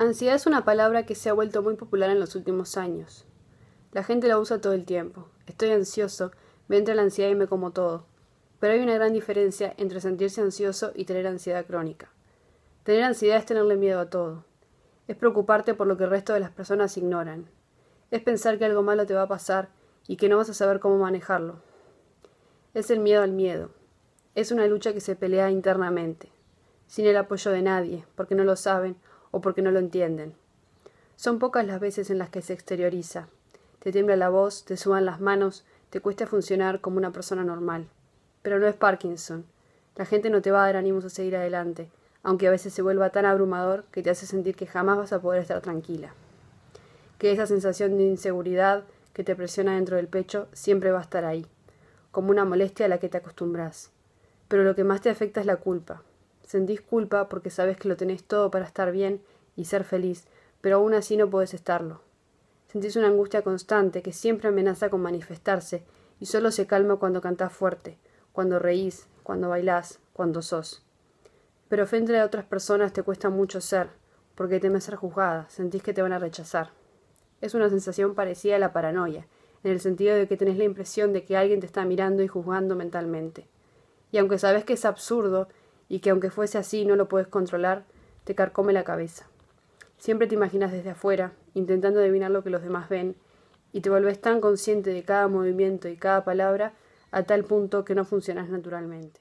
Ansiedad es una palabra que se ha vuelto muy popular en los últimos años. La gente la usa todo el tiempo. Estoy ansioso, me entra la ansiedad y me como todo. Pero hay una gran diferencia entre sentirse ansioso y tener ansiedad crónica. Tener ansiedad es tenerle miedo a todo. Es preocuparte por lo que el resto de las personas ignoran. Es pensar que algo malo te va a pasar y que no vas a saber cómo manejarlo. Es el miedo al miedo. Es una lucha que se pelea internamente, sin el apoyo de nadie, porque no lo saben o porque no lo entienden. Son pocas las veces en las que se exterioriza. Te tiembla la voz, te suban las manos, te cuesta funcionar como una persona normal. Pero no es Parkinson. La gente no te va a dar ánimos a seguir adelante, aunque a veces se vuelva tan abrumador que te hace sentir que jamás vas a poder estar tranquila. Que esa sensación de inseguridad que te presiona dentro del pecho siempre va a estar ahí, como una molestia a la que te acostumbras. Pero lo que más te afecta es la culpa, Sentís culpa porque sabes que lo tenés todo para estar bien y ser feliz, pero aún así no podés estarlo. Sentís una angustia constante que siempre amenaza con manifestarse y solo se calma cuando cantás fuerte, cuando reís, cuando bailás, cuando sos. Pero frente a otras personas te cuesta mucho ser, porque temes ser juzgada, sentís que te van a rechazar. Es una sensación parecida a la paranoia, en el sentido de que tenés la impresión de que alguien te está mirando y juzgando mentalmente. Y aunque sabes que es absurdo, y que aunque fuese así no lo puedes controlar, te carcome la cabeza. Siempre te imaginas desde afuera, intentando adivinar lo que los demás ven, y te vuelves tan consciente de cada movimiento y cada palabra a tal punto que no funcionas naturalmente.